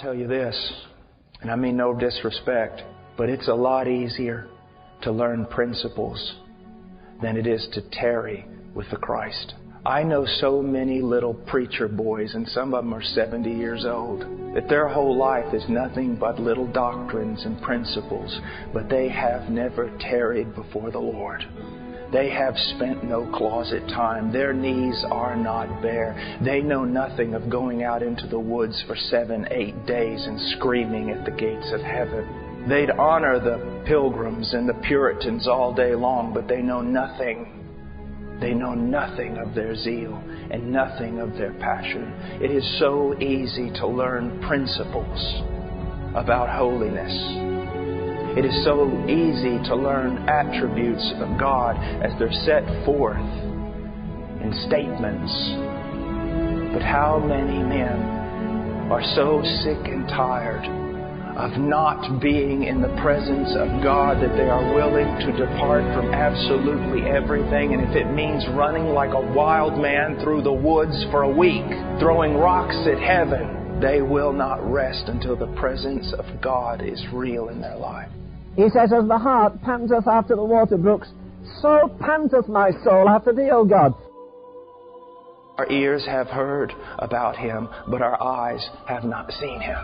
Tell you this, and I mean no disrespect, but it's a lot easier to learn principles than it is to tarry with the Christ. I know so many little preacher boys, and some of them are 70 years old, that their whole life is nothing but little doctrines and principles, but they have never tarried before the Lord. They have spent no closet time. Their knees are not bare. They know nothing of going out into the woods for seven, eight days and screaming at the gates of heaven. They'd honor the pilgrims and the Puritans all day long, but they know nothing. They know nothing of their zeal and nothing of their passion. It is so easy to learn principles about holiness. It is so easy to learn attributes of God as they're set forth in statements. But how many men are so sick and tired of not being in the presence of God that they are willing to depart from absolutely everything? And if it means running like a wild man through the woods for a week, throwing rocks at heaven, they will not rest until the presence of God is real in their life. He says, As the hart panteth after the water brooks, so panteth my soul after thee, O God. Our ears have heard about him, but our eyes have not seen him.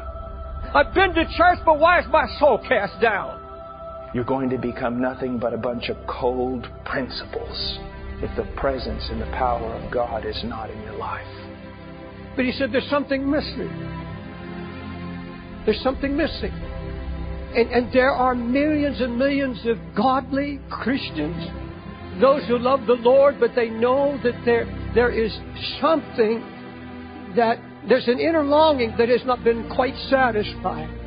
I've been to church, but why is my soul cast down? You're going to become nothing but a bunch of cold principles if the presence and the power of God is not in your life. But he said there's something missing. There's something missing. And, and there are millions and millions of godly Christians, those who love the Lord, but they know that there, there is something that there's an inner longing that has not been quite satisfied.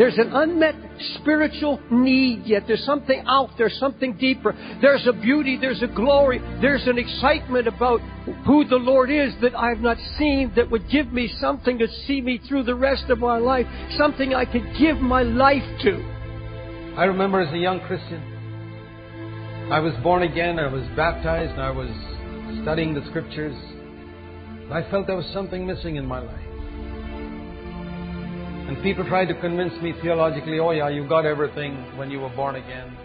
There's an unmet spiritual need yet. There's something out there, something deeper. There's a beauty, there's a glory, there's an excitement about who the Lord is that I've not seen that would give me something to see me through the rest of my life, something I could give my life to. I remember as a young Christian, I was born again, I was baptized, and I was studying the scriptures. I felt there was something missing in my life. And people tried to convince me theologically, oh yeah, you got everything when you were born again.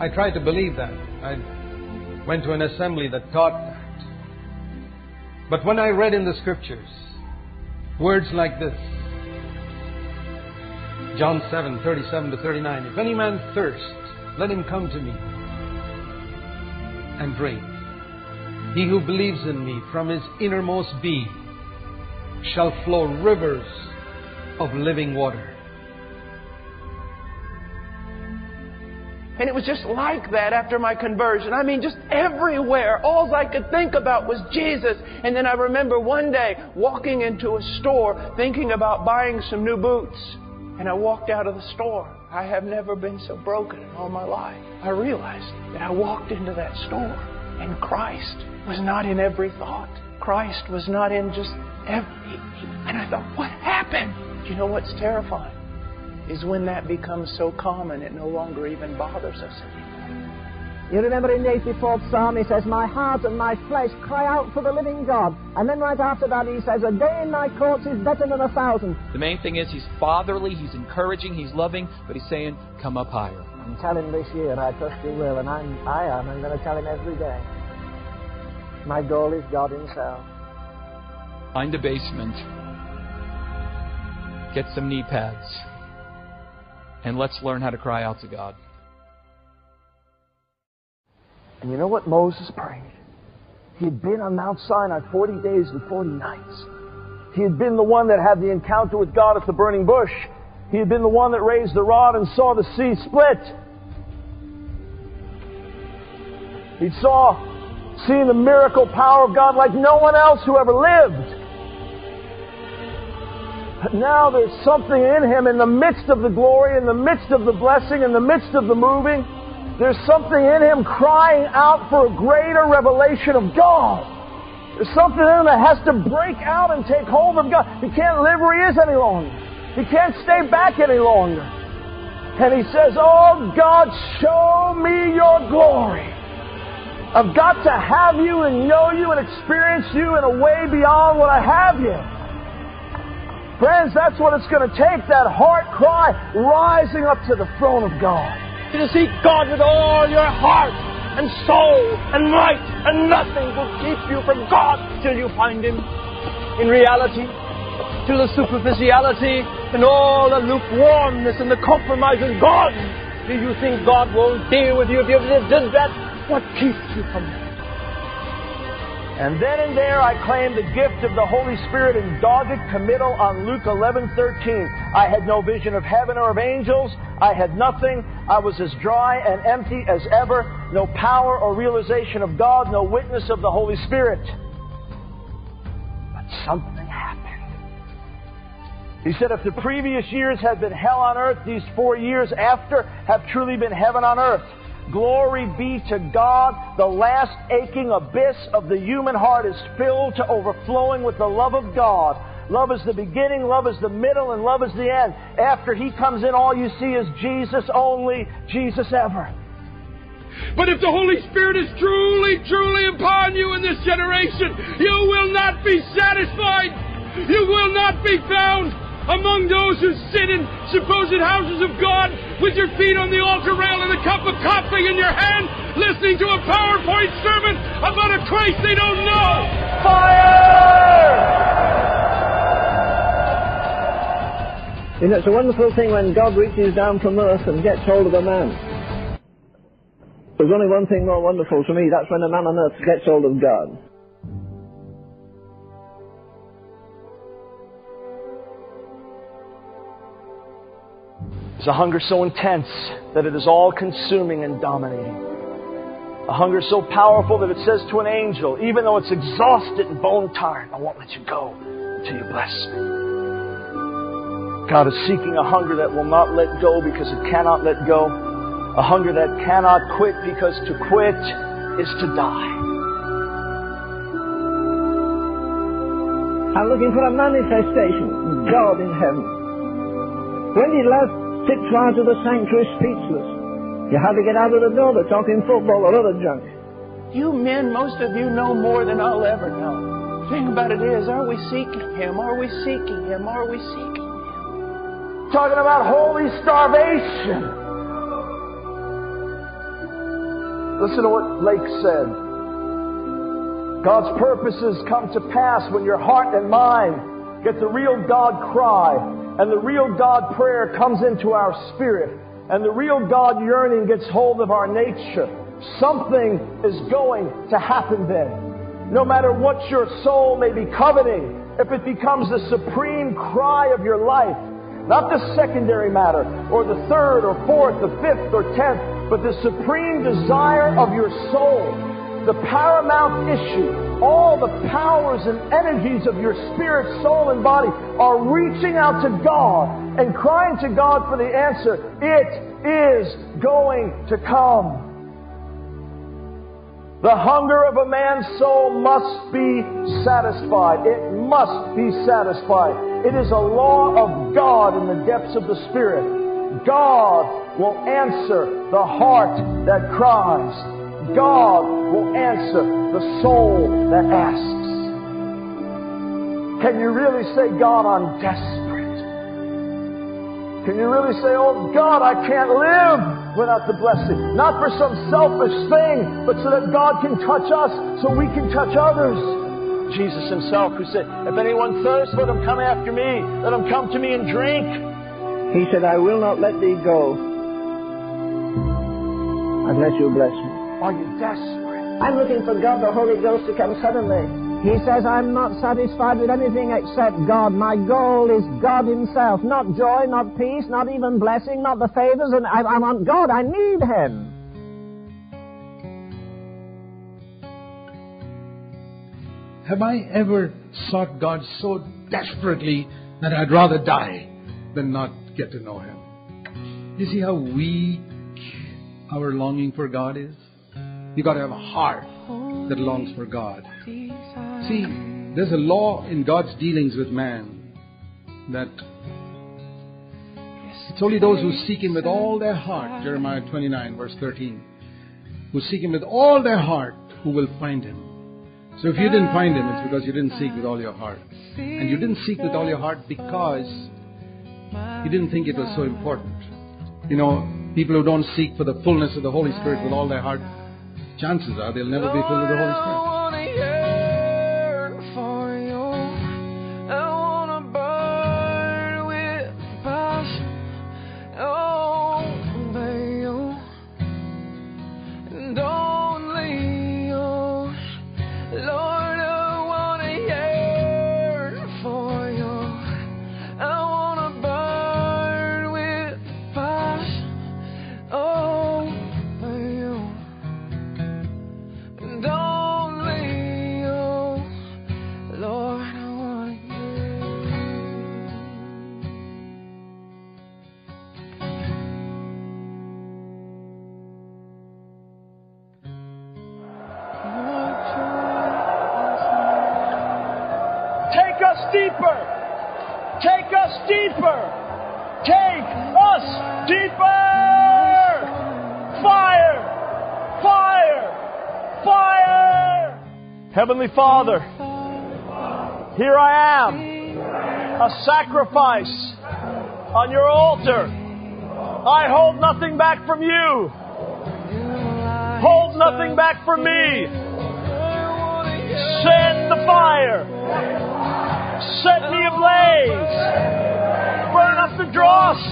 I tried to believe that. I went to an assembly that taught that. But when I read in the scriptures words like this, John 7, 37 to 39, if any man thirst, let him come to me and drink. He who believes in me from his innermost being shall flow rivers of living water. And it was just like that after my conversion. I mean, just everywhere. All I could think about was Jesus. And then I remember one day walking into a store thinking about buying some new boots. And I walked out of the store. I have never been so broken in all my life. I realized that I walked into that store and Christ was not in every thought. Christ was not in just every. And I thought, what happened? You know what's terrifying? Is when that becomes so common it no longer even bothers us anymore. You remember in the 84th Psalm, he says, My heart and my flesh cry out for the living God. And then right after that, he says, A day in thy courts is better than a thousand. The main thing is he's fatherly, he's encouraging, he's loving, but he's saying, Come up higher. And tell him this year, I trust you will, and I'm, I am. I'm going to tell him every day. My goal is God Himself. Find a basement, get some knee pads, and let's learn how to cry out to God. And you know what Moses prayed? He had been on Mount Sinai 40 days and 40 nights. He had been the one that had the encounter with God at the burning bush. He had been the one that raised the rod and saw the sea split. He saw, seen the miracle power of God like no one else who ever lived. But now there's something in him in the midst of the glory, in the midst of the blessing, in the midst of the moving. There's something in him crying out for a greater revelation of God. There's something in him that has to break out and take hold of God. He can't live where he is any longer. He can't stay back any longer. And he says, Oh God, show me your glory. I've got to have you and know you and experience you in a way beyond what I have yet. Friends, that's what it's going to take that heart cry rising up to the throne of God. To seek God with all your heart and soul and might, and nothing will keep you from God till you find Him. In reality, till the superficiality and all the lukewarmness and the compromise is gone. Do you think God won't deal with you if you did that? What keeps you from Him? And then and there I claimed the gift of the Holy Spirit in dogged committal on Luke 11:13. I had no vision of heaven or of angels. I had nothing. I was as dry and empty as ever. No power or realization of God. No witness of the Holy Spirit. But something happened. He said, if the previous years had been hell on earth, these four years after have truly been heaven on earth. Glory be to God. The last aching abyss of the human heart is filled to overflowing with the love of God. Love is the beginning, love is the middle, and love is the end. After He comes in, all you see is Jesus only, Jesus ever. But if the Holy Spirit is truly, truly upon you in this generation, you will not be satisfied. You will not be found among those who sit in supposed houses of God with your feet on the altar rail and a cup of coffee in your hand, listening to a PowerPoint sermon about a Christ they don't know. Fire! Know, it's a wonderful thing when God reaches down from earth and gets hold of a man. There's only one thing more wonderful to me, that's when a man on earth gets hold of God. It's a hunger so intense that it is all consuming and dominating. A hunger so powerful that it says to an angel, even though it's exhausted and bone tired, I won't let you go until you bless me. God is seeking a hunger that will not let go because it cannot let go. A hunger that cannot quit because to quit is to die. I'm looking for a manifestation, God in heaven. When he left sit far to the sanctuary speechless. You had to get out of the door. They're talking football or other junk. You men, most of you know more than I'll ever know. The thing about it is, are we seeking Him? Are we seeking Him? Are we seeking Him? Talking about holy starvation. Listen to what Lake said. God's purposes come to pass when your heart and mind get the real God cry and the real God prayer comes into our spirit, and the real God yearning gets hold of our nature, something is going to happen then. No matter what your soul may be coveting, if it becomes the supreme cry of your life, not the secondary matter, or the third, or fourth, the fifth, or tenth, but the supreme desire of your soul, the paramount issue, all the powers and energies of your spirit, soul, and body are reaching out to God and crying to God for the answer. It is going to come. The hunger of a man's soul must be satisfied. It must be satisfied. It is a law of God in the depths of the Spirit. God will answer the heart that cries. God will answer the soul that asks. Can you really say, God, I'm desperate? Can you really say, Oh God, I can't live without the blessing? Not for some selfish thing, but so that God can touch us, so we can touch others. Jesus himself, who said, If anyone thirsts, let him come after me. Let him come to me and drink. He said, I will not let thee go unless you bless me. Are you desperate? I'm looking for God, the Holy Ghost, to come suddenly. He says, I'm not satisfied with anything except God. My goal is God Himself. Not joy, not peace, not even blessing, not the favors. And I, I want God. I need Him. Have I ever sought God so desperately that I'd rather die than not get to know Him. You see how weak our longing for God is? You got to have a heart that longs for God. See, there's a law in God's dealings with man that it's only those who seek Him with all their heart, Jeremiah 29, verse 13, who seek Him with all their heart, who will find Him. So if you didn't find Him, it's because you didn't seek with all your heart. And you didn't seek with all your heart because you didn't think it was so important. You know, people who don't seek for the fullness of the Holy Spirit with all their heart, chances are they'll never be filled with the Holy Spirit. Take us deeper. Take us deeper. Take us deeper. Fire. Fire. Fire. Heavenly Father, here I am, a sacrifice on your altar. I hold nothing back from you. Hold nothing back from me. Send the fire. Set me ablaze. Burn up the dross.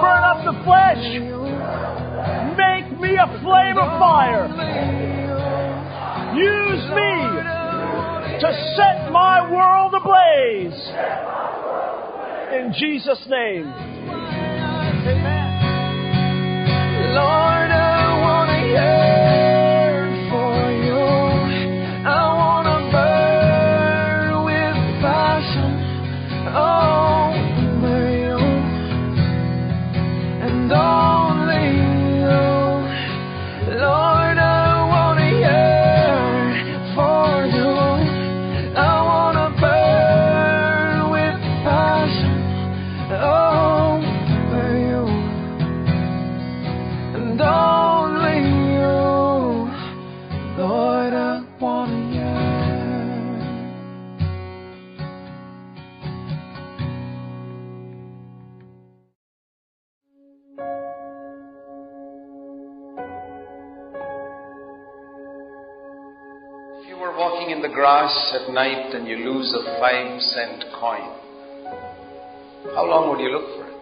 Burn up the flesh. Make me a flame of fire. Use me to set my world ablaze. In Jesus' name. Amen. Lord, grass at night and you lose a five cent coin, how long would you look for it?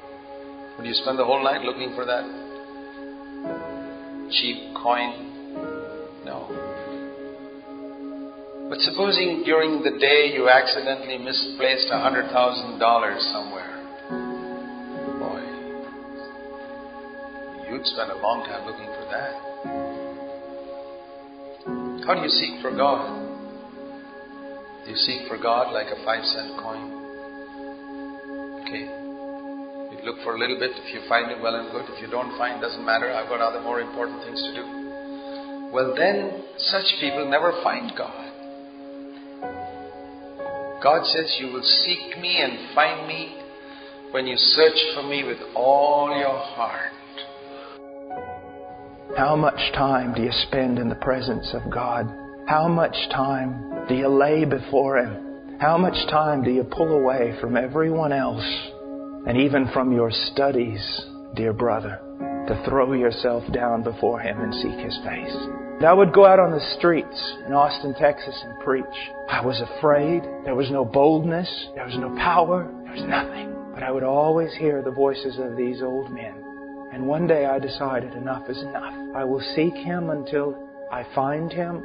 Would you spend the whole night looking for that cheap coin? No. But supposing during the day you accidentally misplaced a hundred thousand dollars somewhere. Boy, you'd spend a long time looking for that. How do you seek for God? You seek for God like a five cent coin? Okay. You look for a little bit. If you find it, well and good. If you don't find, doesn't matter. I've got other more important things to do. Well, then, such people never find God. God says, You will seek me and find me when you search for me with all your heart. How much time do you spend in the presence of God? How much time do you lay before Him? How much time do you pull away from everyone else and even from your studies, dear brother, to throw yourself down before Him and seek His face? I would go out on the streets in Austin, Texas and preach. I was afraid. There was no boldness. There was no power. There was nothing. But I would always hear the voices of these old men. And one day I decided enough is enough. I will seek Him until I find Him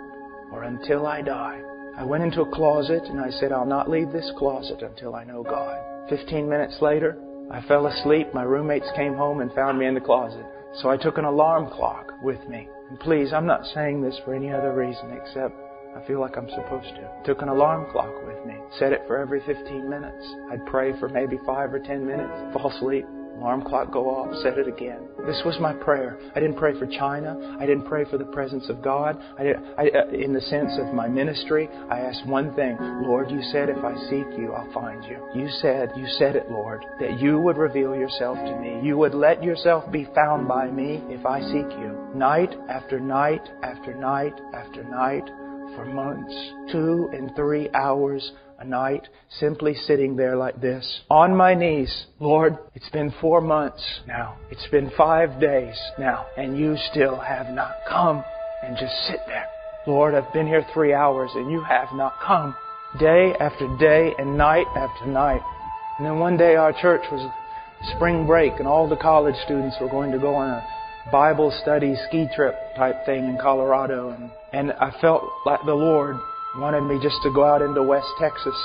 or until I die. I went into a closet and I said, I'll not leave this closet until I know God. Fifteen minutes later, I fell asleep. My roommates came home and found me in the closet. So I took an alarm clock with me. And please, I'm not saying this for any other reason except I feel like I'm supposed to. Took an alarm clock with me. Set it for every 15 minutes. I'd pray for maybe 5 or 10 minutes, fall asleep, Alarm clock go off, set it again. This was my prayer. I didn't pray for China. I didn't pray for the presence of God. I, did, I, uh, in the sense of my ministry, I asked one thing. Lord, you said if I seek you, I'll find you. You said, you said it, Lord, that you would reveal yourself to me. You would let yourself be found by me if I seek you. Night after night after night after night for months. Two and three hours a night simply sitting there like this on my knees. Lord, it's been four months now. It's been five days now, and you still have not come. And just sit there. Lord, I've been here three hours and you have not come. Day after day and night after night. And then one day our church was spring break and all the college students were going to go on a Bible study ski trip type thing in Colorado. And, and I felt like the Lord wanted me just to go out into West Texas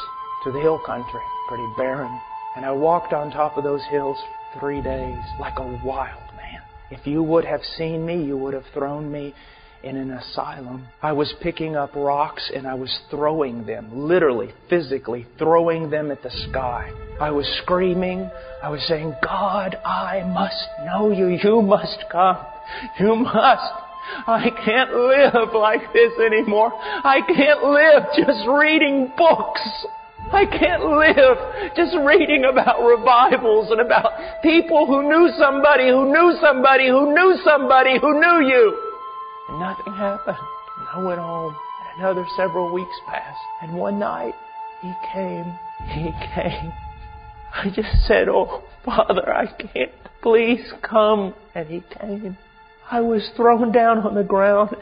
to the hill country, pretty barren. And I walked on top of those hills for three days like a wild man. If you would have seen me, you would have thrown me in an asylum. I was picking up rocks and I was throwing them, literally, physically, throwing them at the sky. I was screaming. I was saying, God, I must know you. You must come. You must. I can't live like this anymore. I can't live just reading books. I can't live just reading about revivals and about people who knew somebody who knew somebody who knew somebody who knew you. And nothing happened. And I went home. And another several weeks passed. And one night, he came. He came. I just said, Oh, Father, I can't. Please come. And he came. I was thrown down on the ground.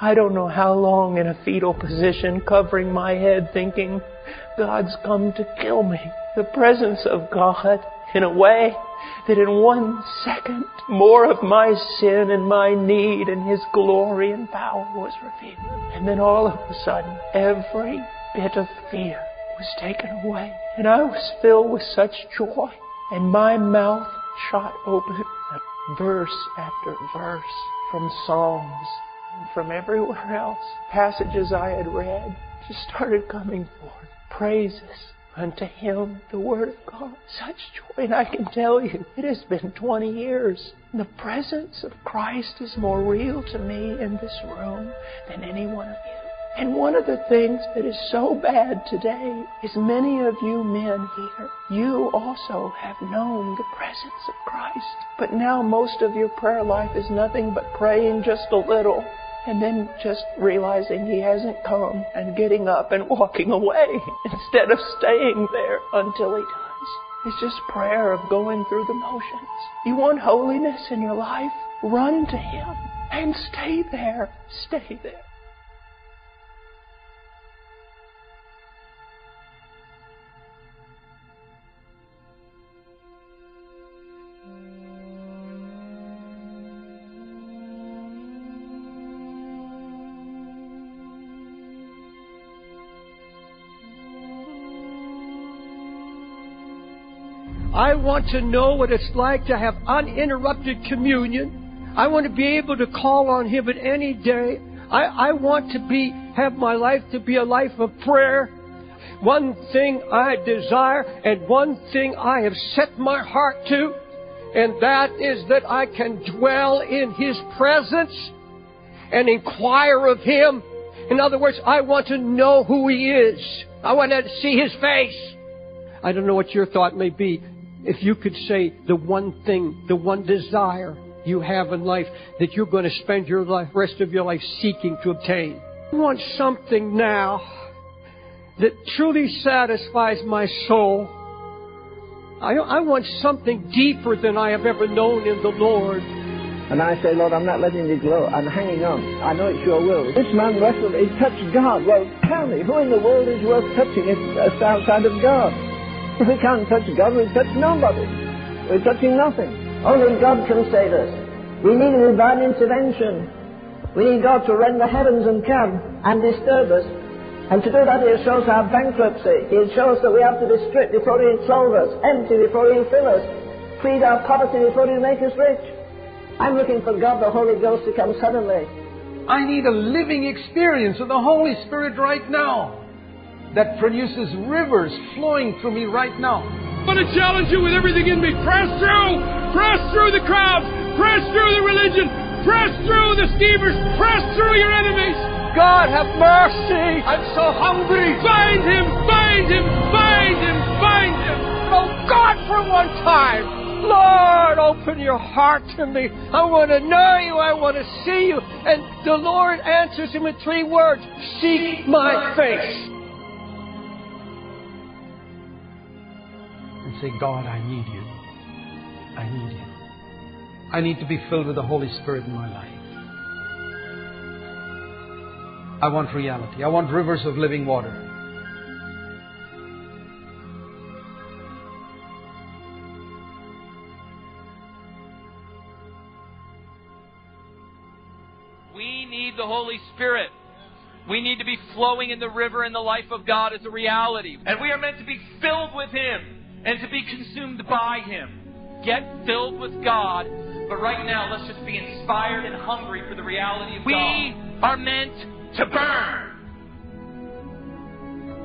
I don't know how long in a fetal position, covering my head, thinking, God's come to kill me. The presence of God, in a way that in one second, more of my sin and my need and His glory and power was revealed. And then all of a sudden, every bit of fear was taken away. And I was filled with such joy. And my mouth shot open verse after verse from Psalms and from everywhere else. Passages I had read just started coming forth. Praises unto Him, the Word of God. Such joy. And I can tell you, it has been 20 years. The presence of Christ is more real to me in this room than any one of you. And one of the things that is so bad today is many of you men here, you also have known the presence of Christ. But now most of your prayer life is nothing but praying just a little and then just realizing he hasn't come and getting up and walking away instead of staying there until he does. It's just prayer of going through the motions. You want holiness in your life? Run to him and stay there. Stay there. I want to know what it's like to have uninterrupted communion. I want to be able to call on Him at any day. I, I want to be, have my life to be a life of prayer. One thing I desire and one thing I have set my heart to, and that is that I can dwell in His presence and inquire of Him. In other words, I want to know who He is. I want to see His face. I don't know what your thought may be if you could say the one thing, the one desire you have in life that you're going to spend your life, rest of your life seeking to obtain. I want something now that truly satisfies my soul. I, I want something deeper than I have ever known in the Lord. And I say, Lord, I'm not letting you go. I'm hanging on. I know it's your will. This man wrestled, he touched God. Well, tell me, who in the world is worth touching if it's outside of God? We can't touch God, we touch nobody. We're touching nothing. Oh, Only God can save us. We need divine intervention. We need God to rend the heavens and come and disturb us. And to do that, He shows our bankruptcy. He shows that we have to be stripped before He clothe us, empty before He fill us, plead our poverty before He make us rich. I'm looking for God, the Holy Ghost, to come suddenly I need a living experience of the Holy Spirit right now that produces rivers flowing through me right now. I want to challenge you with everything in me. Press through! Press through the crowds! Press through the religion! Press through the schemers! Press through your enemies! God have mercy! I'm so hungry! Find him! Find him! Find him! Find him! Oh God, for one time! Lord, open your heart to me. I want to know you. I want to see you. And the Lord answers him in three words Seek my face. Say, God, I need you. I need you. I need to be filled with the Holy Spirit in my life. I want reality. I want rivers of living water. We need the Holy Spirit. We need to be flowing in the river in the life of God as a reality. And we are meant to be filled with Him and to be consumed by Him. Get filled with God, but right now let's just be inspired and hungry for the reality of We God. are meant to burn.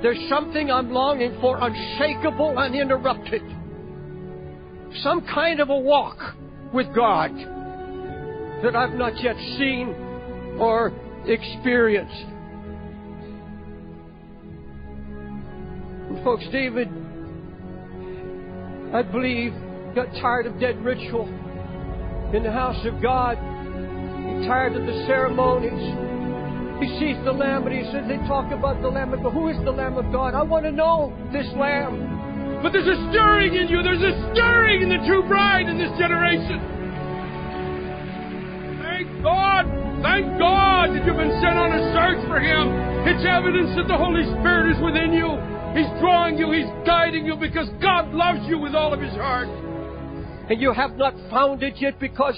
There's something I'm longing for, unshakable, uninterrupted. Some kind of a walk with God that I've not yet seen or experienced. And folks, David, I believe, got tired of dead ritual in the house of God. He tired of the ceremonies. He sees the lamb, and he says they talk about the lamb. But who is the lamb of God? I want to know this lamb. But there's a stirring in you. There's a stirring in the true bride in this generation. Thank God. Thank God that you've been sent on a search for Him. It's evidence that the Holy Spirit is within you. He's drawing you. He's guiding you because God loves you with all of His heart. And you have not found it yet because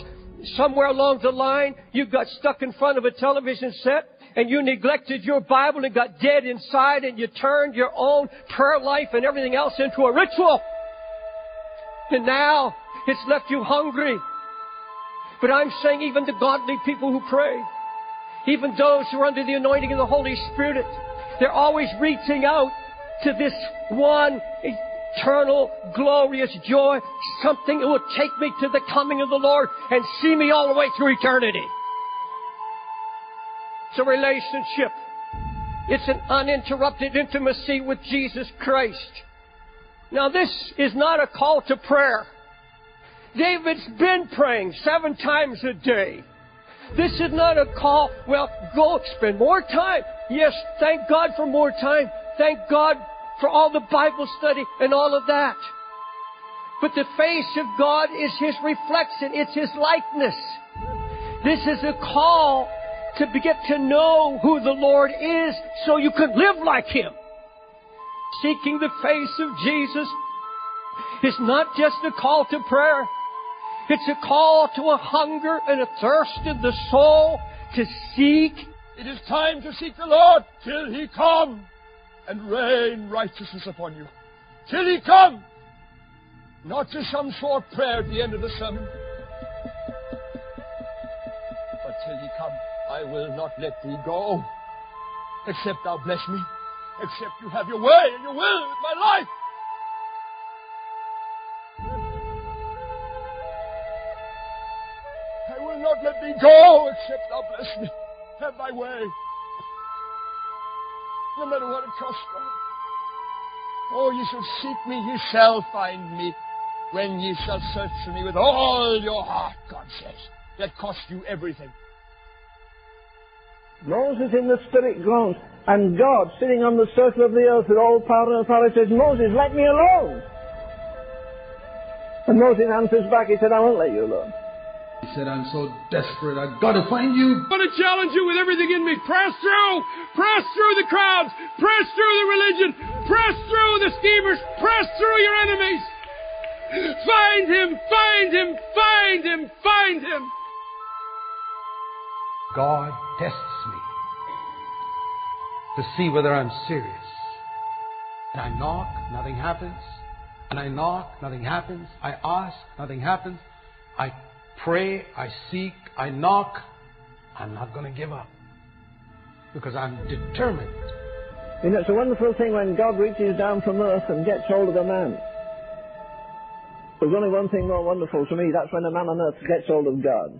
somewhere along the line you got stuck in front of a television set and you neglected your Bible and got dead inside and you turned your own prayer life and everything else into a ritual. And now it's left you hungry. But I'm saying even the godly people who pray, even those who are under the anointing of the Holy Spirit, they're always reaching out to this one eternal, glorious joy, something that will take me to the coming of the Lord and see me all the way through eternity. It's a relationship. It's an uninterrupted intimacy with Jesus Christ. Now this is not a call to prayer. David's been praying seven times a day. This is not a call, well, go spend more time. Yes, thank God for more time. Thank God for all the Bible study and all of that. But the face of God is His reflection. It's His likeness. This is a call to get to know who the Lord is so you can live like Him. Seeking the face of Jesus is not just a call to prayer. It's a call to a hunger and a thirst in the soul to seek. It is time to seek the Lord till He come and rain righteousness upon you. Till He come. Not just some short prayer at the end of the sermon. But till He come, I will not let thee go. Except thou bless me. Except you have your way and your will with my life. I will not let thee go except thou bless me. Have thy way. No matter what it costs, God. Oh, ye shall seek me, ye shall find me. When ye shall search for me with all your heart, God says. That cost you everything. Moses in the spirit groans, and God sitting on the circle of the earth with all power and authority says, Moses, let me alone. And Moses answers back, he said, I won't let you alone. He said, I'm so desperate, I've got to find you. I want to challenge you with everything in me. Press through. Press through the crowds. Press through the religion. Press through the schemers. Press through your enemies. Find him. Find him. Find him. Find him. God tests me to see whether I'm serious. And I knock, nothing happens. And I knock, nothing happens. I ask, nothing happens. I pray, I seek, I knock, I'm not going to give up because I'm determined. You know, it's a wonderful thing when God reaches down from earth and gets hold of a man. There's only one thing more wonderful to me, that's when a man on earth gets hold of God.